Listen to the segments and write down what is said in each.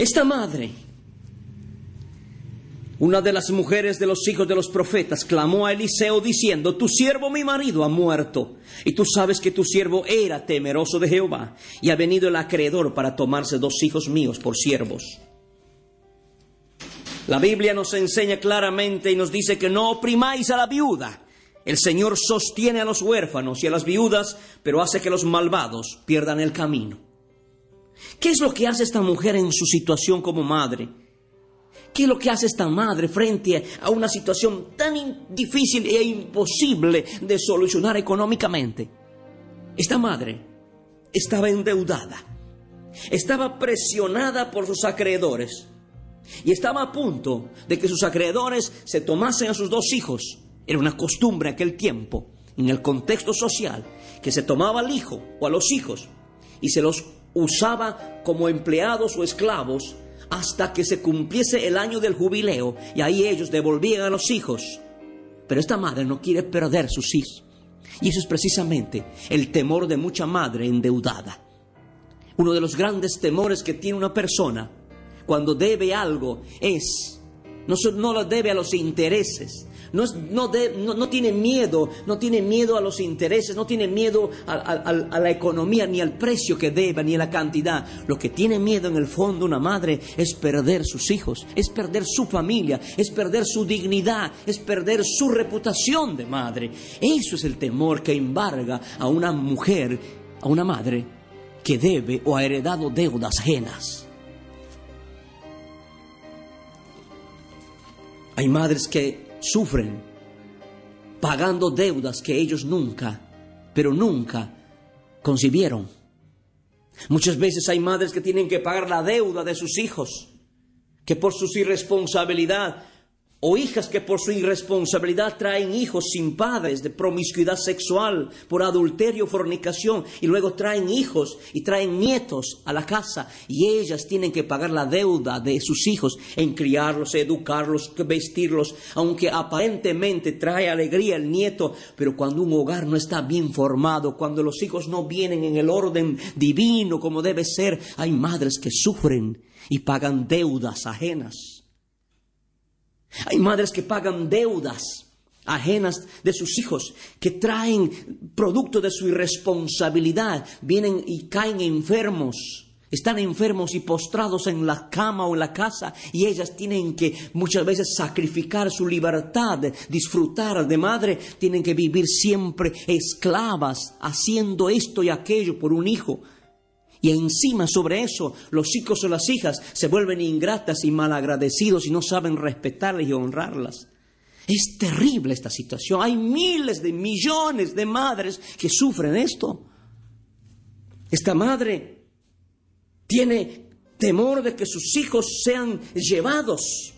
Esta madre, una de las mujeres de los hijos de los profetas, clamó a Eliseo diciendo, Tu siervo mi marido ha muerto, y tú sabes que tu siervo era temeroso de Jehová, y ha venido el acreedor para tomarse dos hijos míos por siervos. La Biblia nos enseña claramente y nos dice que no oprimáis a la viuda. El Señor sostiene a los huérfanos y a las viudas, pero hace que los malvados pierdan el camino. ¿Qué es lo que hace esta mujer en su situación como madre? ¿Qué es lo que hace esta madre frente a una situación tan difícil e imposible de solucionar económicamente? Esta madre estaba endeudada, estaba presionada por sus acreedores y estaba a punto de que sus acreedores se tomasen a sus dos hijos. Era una costumbre aquel tiempo, en el contexto social, que se tomaba al hijo o a los hijos y se los usaba como empleados o esclavos hasta que se cumpliese el año del jubileo y ahí ellos devolvían a los hijos. Pero esta madre no quiere perder sus hijos. Y eso es precisamente el temor de mucha madre endeudada. Uno de los grandes temores que tiene una persona cuando debe algo es, no, no lo debe a los intereses, no, no, de, no, no, tiene miedo, no tiene miedo a los intereses, no tiene miedo a, a, a, la economía, ni al precio que deba, ni a la cantidad. Lo que tiene miedo en el fondo una madre es perder sus hijos, es perder su familia, es perder su dignidad, es perder su reputación de madre. Eso es el temor que embarga a una mujer, a una madre que debe o ha heredado deudas ajenas. Hay madres que sufren pagando deudas que ellos nunca, pero nunca concibieron. Muchas veces hay madres que tienen que pagar la deuda de sus hijos, que por su irresponsabilidad o hijas que por su irresponsabilidad traen hijos sin padres de promiscuidad sexual, por adulterio, fornicación, y luego traen hijos y traen nietos a la casa, y ellas tienen que pagar la deuda de sus hijos en criarlos, educarlos, vestirlos, aunque aparentemente trae alegría el nieto, pero cuando un hogar no está bien formado, cuando los hijos no vienen en el orden divino como debe ser, hay madres que sufren y pagan deudas ajenas. Hay madres que pagan deudas ajenas de sus hijos, que traen producto de su irresponsabilidad, vienen y caen enfermos. Están enfermos y postrados en la cama o en la casa y ellas tienen que muchas veces sacrificar su libertad, disfrutar de madre, tienen que vivir siempre esclavas, haciendo esto y aquello por un hijo. Y encima sobre eso, los hijos o las hijas se vuelven ingratas y malagradecidos y no saben respetarlas y honrarlas. Es terrible esta situación. Hay miles de millones de madres que sufren esto. Esta madre tiene temor de que sus hijos sean llevados.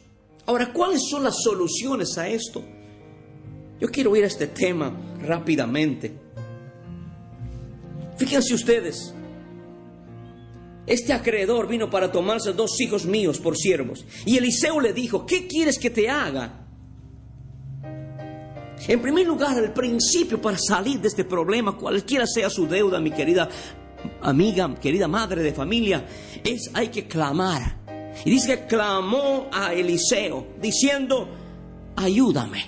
Ahora, ¿cuáles son las soluciones a esto? Yo quiero ir a este tema rápidamente. Fíjense ustedes, este acreedor vino para tomarse dos hijos míos por siervos. Y Eliseo le dijo, ¿qué quieres que te haga? En primer lugar, el principio para salir de este problema, cualquiera sea su deuda, mi querida amiga, querida madre de familia, es hay que clamar. Y dice que clamó a Eliseo diciendo, ayúdame.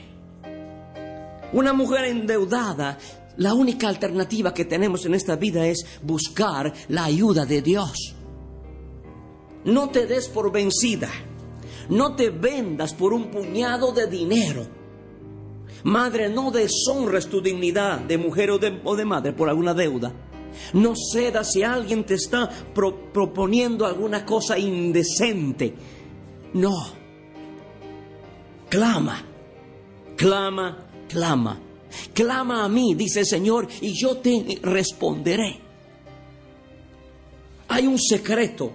Una mujer endeudada la única alternativa que tenemos en esta vida es buscar la ayuda de Dios. No te des por vencida. No te vendas por un puñado de dinero. Madre, no deshonres tu dignidad de mujer o de, madre por alguna deuda. No cedas si alguien te está pro, proponiendo alguna cosa indecente. No. Clama, clama, clama. Clama a mí, dice el Señor, y yo te responderé. Hay un secreto.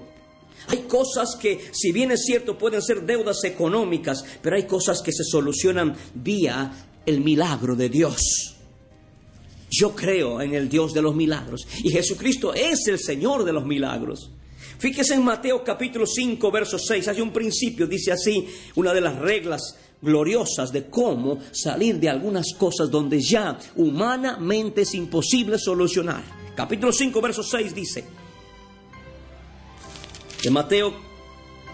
Hay cosas que, si bien es cierto, pueden ser deudas económicas, pero hay cosas que se solucionan vía el milagro de Dios. Yo creo en el Dios de los milagros y Jesucristo es el Señor de los milagros. Fíjese en Mateo capítulo 5, verso 6, hay un principio, dice así, una de las reglas gloriosas de cómo salir de algunas cosas donde ya humanamente es imposible solucionar. Capítulo 5, verso 6 dice, de Mateo,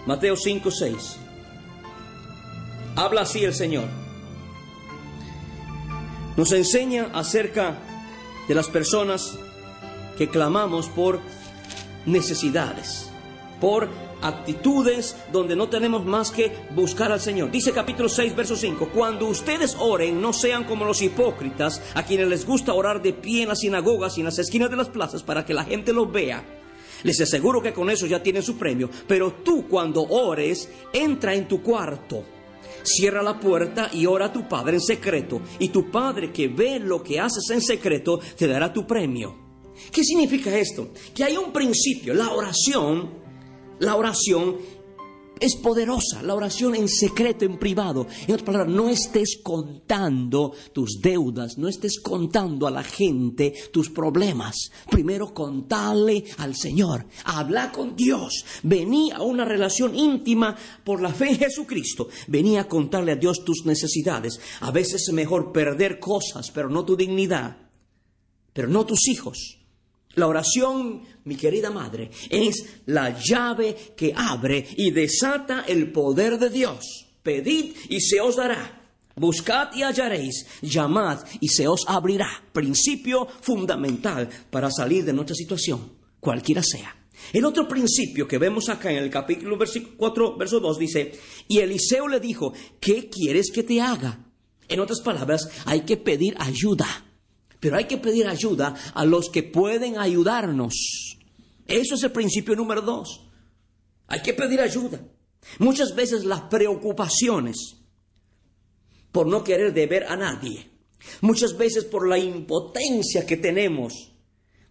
Mateo 5, 6, habla así el Señor. Nos enseña acerca de las personas que clamamos por necesidades, por actitudes donde no tenemos más que buscar al Señor. Dice capítulo 6, verso 5, cuando ustedes oren, no sean como los hipócritas, a quienes les gusta orar de pie en las sinagogas y en las esquinas de las plazas para que la gente los vea. Les aseguro que con eso ya tienen su premio, pero tú cuando ores, entra en tu cuarto. Cierra la puerta y ora a tu Padre en secreto, y tu Padre que ve lo que haces en secreto te dará tu premio. ¿Qué significa esto? Que hay un principio, la oración, la oración es poderosa, la oración en secreto, en privado. En otras palabras, no estés contando tus deudas, no estés contando a la gente tus problemas. Primero contale al Señor, habla con Dios. Vení a una relación íntima por la fe en Jesucristo. Vení a contarle a Dios tus necesidades. A veces es mejor perder cosas, pero no tu dignidad, pero no tus hijos la oración, mi querida madre, es la llave que abre y desata el poder de Dios. Pedid y se os dará. Buscad y hallaréis. Llamad y se os abrirá. Principio fundamental para salir de nuestra situación, cualquiera sea. El otro principio que vemos acá en el capítulo 4, verso 2 dice, y Eliseo le dijo, ¿qué quieres que te haga? En otras palabras, hay que pedir ayuda. Pero hay que pedir ayuda a los que pueden ayudarnos. Eso es el principio número dos. Hay que pedir ayuda. Muchas veces las preocupaciones por no querer deber a nadie, muchas veces por la impotencia que tenemos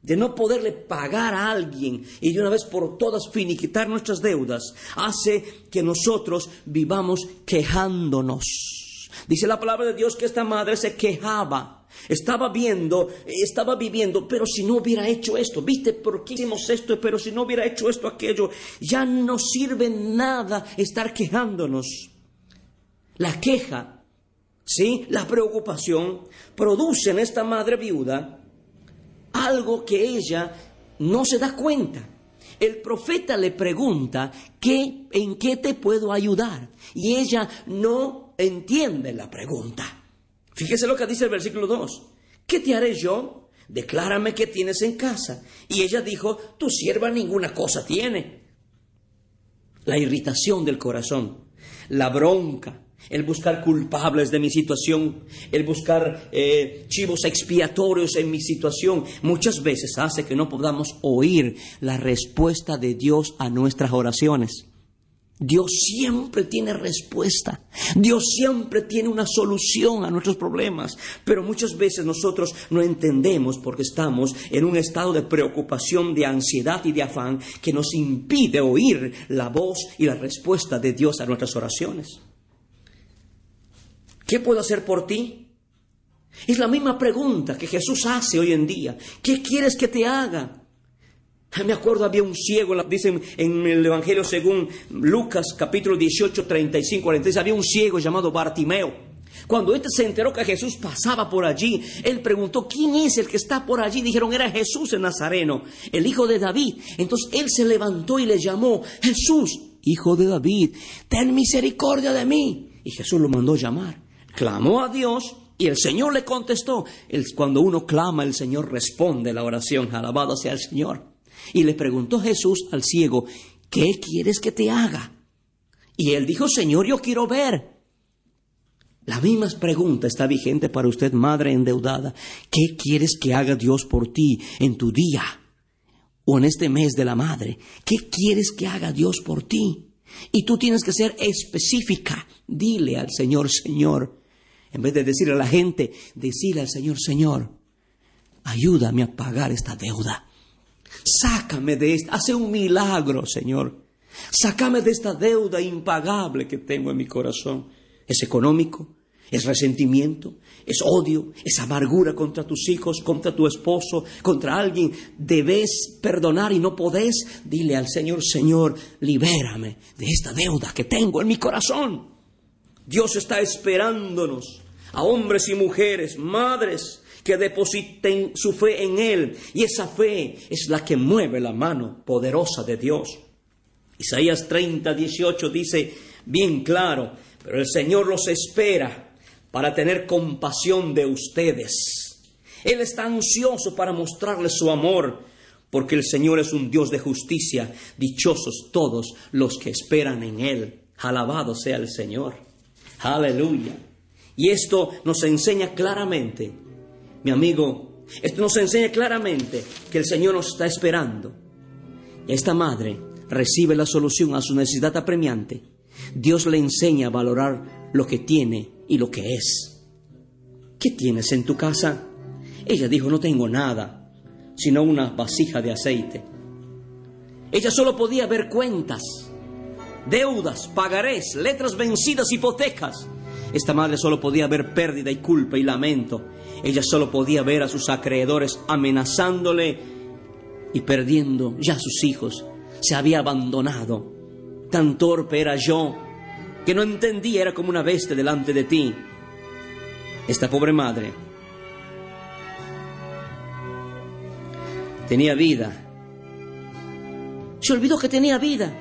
de no poderle pagar a alguien y de una vez por todas finiquitar nuestras deudas, hace que nosotros vivamos quejándonos. Dice la palabra de Dios que esta madre se quejaba estaba viendo, estaba viviendo, pero si no hubiera hecho esto, viste por qué hicimos esto, pero si no hubiera hecho esto, aquello, ya no sirve nada estar quejándonos. La queja, ¿sí? La preocupación produce en esta madre viuda algo que ella no se da cuenta. El profeta le pregunta, ¿qué, ¿en qué te puedo ayudar? Y ella no entiende la pregunta. Fíjese lo que dice el versículo 2. ¿Qué te haré yo? Declárame qué tienes en casa. Y ella dijo, tu sierva ninguna cosa tiene. La irritación del corazón, la bronca, el buscar culpables de mi situación, el buscar eh, chivos expiatorios en mi situación, muchas veces hace que no podamos oír la respuesta de Dios a nuestras oraciones. Dios siempre tiene respuesta. Dios siempre tiene una solución a nuestros problemas. Pero muchas veces nosotros no entendemos porque estamos en un estado de preocupación, de ansiedad y de afán que nos impide oír la voz y la respuesta de Dios a nuestras oraciones. ¿Qué puedo hacer por ti? Es la misma pregunta que Jesús hace hoy en día. ¿Qué quieres que te haga? Me acuerdo, había un ciego, dicen en el Evangelio según Lucas capítulo 18, 35, 43, había un ciego llamado Bartimeo. Cuando éste se enteró que Jesús pasaba por allí, él preguntó, ¿quién es el que está por allí? Dijeron, era Jesús el Nazareno, el hijo de David. Entonces él se levantó y le llamó, Jesús, hijo de David, ten misericordia de mí. Y Jesús lo mandó llamar. Clamó a Dios y el Señor le contestó. Cuando uno clama, el Señor responde la oración. Alabado sea el Señor. Y le preguntó Jesús al ciego, ¿qué quieres que te haga? Y él dijo, Señor, yo quiero ver. La misma pregunta está vigente para usted, madre endeudada. ¿Qué quieres que haga Dios por ti en tu día o en este mes de la madre? ¿Qué quieres que haga Dios por ti? Y tú tienes que ser específica. Dile al Señor, Señor, En vez de decirle a la gente, decirle al Señor, Señor, ayúdame a pagar esta deuda. Sácame de esta, hace un milagro, Señor. Sácame de esta deuda impagable que tengo en mi corazón. Es económico, es resentimiento, es odio, es amargura contra tus hijos, contra tu esposo, contra alguien. Debes perdonar y no podés. Dile al Señor, Señor, libérame de esta deuda que tengo en mi corazón. Dios está esperándonos a hombres y mujeres, madres, que depositen su fe en Él. Y esa fe es la que mueve la mano poderosa de Dios. Isaías 30, 18 dice bien claro, pero el Señor los espera para tener compasión de ustedes. Él está ansioso para mostrarles su amor, porque el Señor es un Dios de justicia. Dichosos todos los que esperan en Él. Alabado sea el Señor. Aleluya. Y esto nos enseña claramente, mi amigo, esto nos enseña claramente que el Señor nos está esperando. Esta madre recibe la solución a su necesidad apremiante. Dios le enseña a valorar lo que tiene y lo que es. ¿Qué tienes en tu casa? Ella dijo, no tengo nada, sino una vasija de aceite. Ella solo podía ver cuentas, deudas, pagarés, letras vencidas, hipotecas. Esta madre solo podía ver pérdida y culpa y lamento. Ella solo podía ver a sus acreedores amenazándole y perdiendo ya sus hijos. Se había abandonado. Tan torpe era yo que no entendía, era como una bestia delante de ti. Esta pobre madre tenía vida. Se olvidó que tenía vida,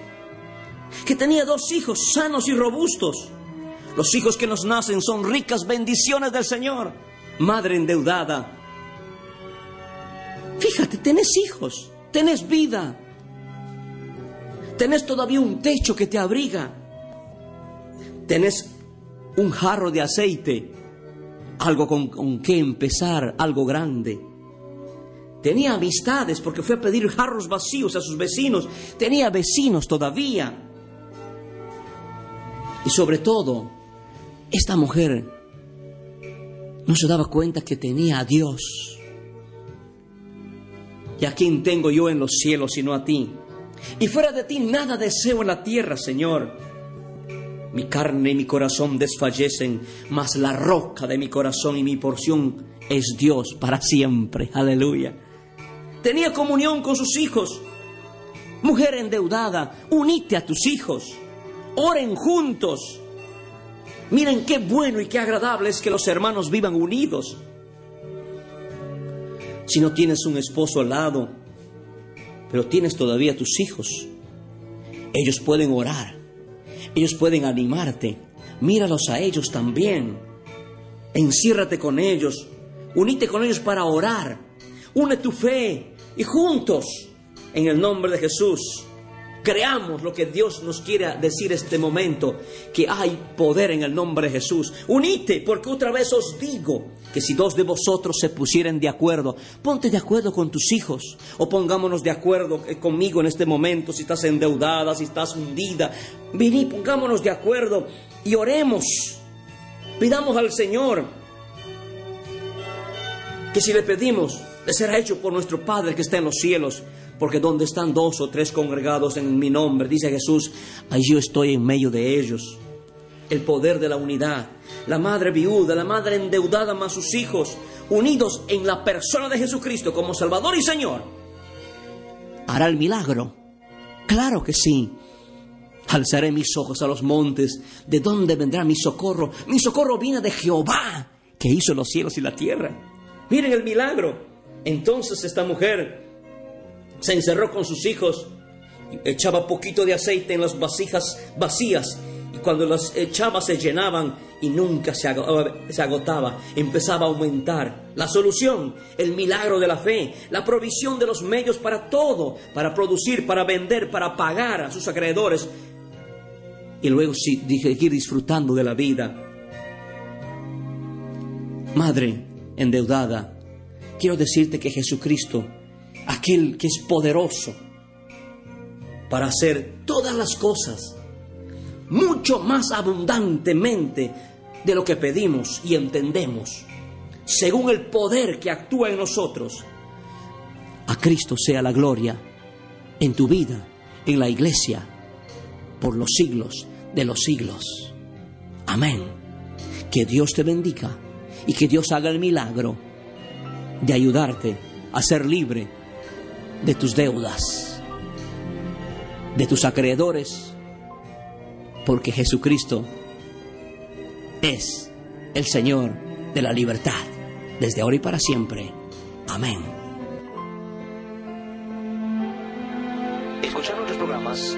que tenía dos hijos sanos y robustos. Los hijos que nos nacen son ricas bendiciones del Señor. Madre endeudada. Fíjate, tenés hijos, tenés vida, tenés todavía un techo que te abriga tenés un jarro de aceite, algo con, con qué empezar, algo grande. Tenía amistades porque fue a pedir jarros vacíos a sus vecinos. Tenía vecinos todavía. Y sobre todo, esta mujer no se daba cuenta que tenía a Dios. ¿Y a quién tengo yo en los cielos sino a ti? Y fuera de ti nada deseo en la tierra, Señor. Mi carne y mi corazón desfallecen, mas la roca de mi corazón y mi porción es Dios para siempre. Aleluya. Tenía comunión con sus hijos. Mujer endeudada, unite a tus hijos. Oren juntos. Miren qué bueno y qué agradable es que los hermanos vivan unidos. Si no tienes un esposo al lado, pero tienes todavía tus hijos, ellos pueden orar ellos pueden animarte. Míralos a ellos también. Enciérrate con ellos. Unite con ellos para orar. Une tu fe y juntos, en el nombre de Jesús, creamos lo que Dios nos quiere decir este momento, que hay poder en el nombre de Jesús. Unite, porque otra vez os digo que si dos de vosotros se pusieren de acuerdo, ponte de acuerdo con tus hijos, o pongámonos de acuerdo eh, conmigo en este momento, si estás endeudada, si estás hundida, vení, pongámonos de acuerdo y oremos. Pidamos al Señor que si le pedimos, le será hecho por nuestro Padre que está en los cielos, porque donde están dos o tres congregados en mi nombre, dice Jesús, allí yo estoy en medio de ellos. El poder de la unidad, la madre viuda, la madre endeudada más sus hijos, unidos en la persona de Jesucristo como Salvador y Señor, hará el milagro. Claro que sí. Alzaré mis ojos a los montes. ¿De dónde vendrá mi socorro? Mi socorro viene de Jehová, que hizo los cielos y la tierra. Miren el milagro. Entonces esta mujer se encerró con sus hijos, echaba poquito de aceite en las vasijas vacías y cuando las echaba se llenaban y nunca se agotaba, empezaba a aumentar. La solución, el milagro de la fe, la provisión de los medios para todo, para producir, para vender, para pagar a sus acreedores y luego seguir disfrutando de la vida. Madre endeudada, quiero decirte que Jesucristo, aquel que es poderoso para hacer todas las cosas, mucho más abundantemente de lo que pedimos y entendemos, según el poder que actúa en nosotros. A Cristo sea la gloria en tu vida, en la iglesia, por los siglos de los siglos. Amén. Que Dios te bendiga y que Dios haga el milagro de ayudarte a ser libre de tus deudas, de tus acreedores, porque Jesucristo es el Señor de la libertad, desde ahora y para siempre. Amén. Escuchar nuestros programas